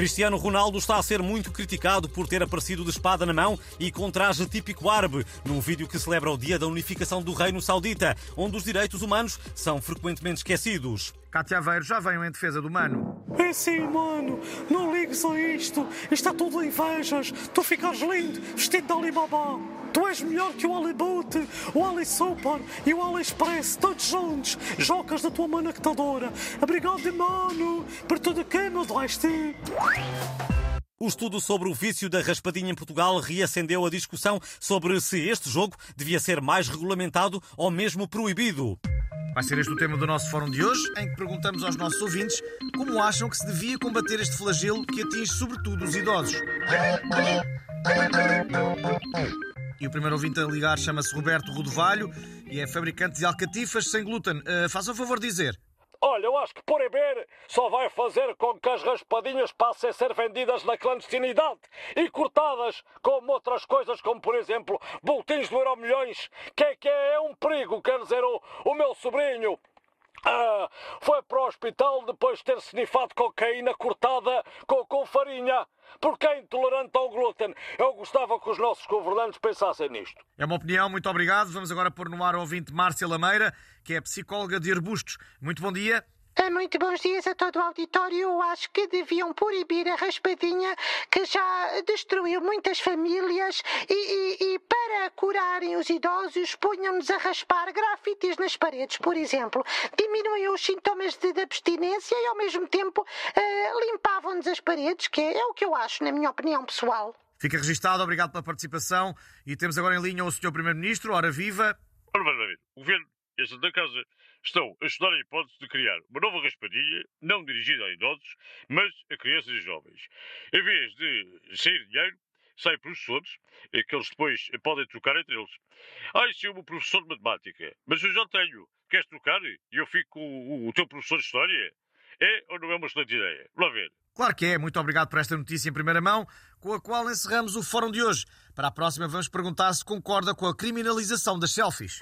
Cristiano Ronaldo está a ser muito criticado por ter aparecido de espada na mão e com traje típico árabe, num vídeo que celebra o dia da unificação do Reino Saudita, onde os direitos humanos são frequentemente esquecidos. Cátia Aveiro já veio em defesa do Mano. É sim, mano. Não ligues a isto. Isto é tudo invejas. Tu ficas lindo, vestido de Alibaba. Tu és melhor que o Aliboot, o Ali Super e o AliExpress, todos juntos. Jocas da tua manactadora. Obrigado, mano, por tudo que me deste. O estudo sobre o vício da raspadinha em Portugal reacendeu a discussão sobre se este jogo devia ser mais regulamentado ou mesmo proibido. Vai ser este o tema do nosso fórum de hoje, em que perguntamos aos nossos ouvintes como acham que se devia combater este flagelo que atinge sobretudo os idosos. E o primeiro ouvinte a ligar chama-se Roberto Rodovalho e é fabricante de alcatifas sem glúten. Uh, faça o favor de dizer. Olha, eu acho que proibir só vai fazer com que as raspadinhas passem a ser vendidas na clandestinidade e cortadas como outras coisas, como por exemplo boletins do Euro Milhões, que é, que é um perigo, quer dizer, o, o meu sobrinho. Ah, foi para o hospital depois de ter snifado cocaína cortada com, com farinha. Porque é intolerante ao glúten. Eu gostava que os nossos governantes pensassem nisto. É uma opinião, muito obrigado. Vamos agora pôr no ar o ouvinte Márcia Lameira, que é psicóloga de arbustos. Muito bom dia. É, muito bons dias a todo o auditório. Eu acho que deviam proibir a raspadinha que já destruiu muitas famílias e, e, e para curarem os idosos punham-nos a raspar grafites nas paredes, por exemplo. Diminuíam os sintomas de, de abstinência e ao mesmo tempo uh, limpavam-nos as paredes, que é, é o que eu acho, na minha opinião pessoal. Fica registado, obrigado pela participação. E temos agora em linha o Sr. Primeiro-Ministro, hora viva. Ora, o governo e a Santa Casa estão a estudar a hipótese de criar uma nova raspadinha, não dirigida a idosos, mas a crianças e jovens. Em vez de sair dinheiro, saem professores, que eles depois podem trocar entre eles. Ah, isso é um professor de matemática, mas eu já tenho. Queres trocar? E eu fico o, o teu professor de história? É ou não é uma excelente ideia? Vamos ver. Claro que é. Muito obrigado por esta notícia em primeira mão, com a qual encerramos o fórum de hoje. Para a próxima, vamos perguntar se concorda com a criminalização das selfies.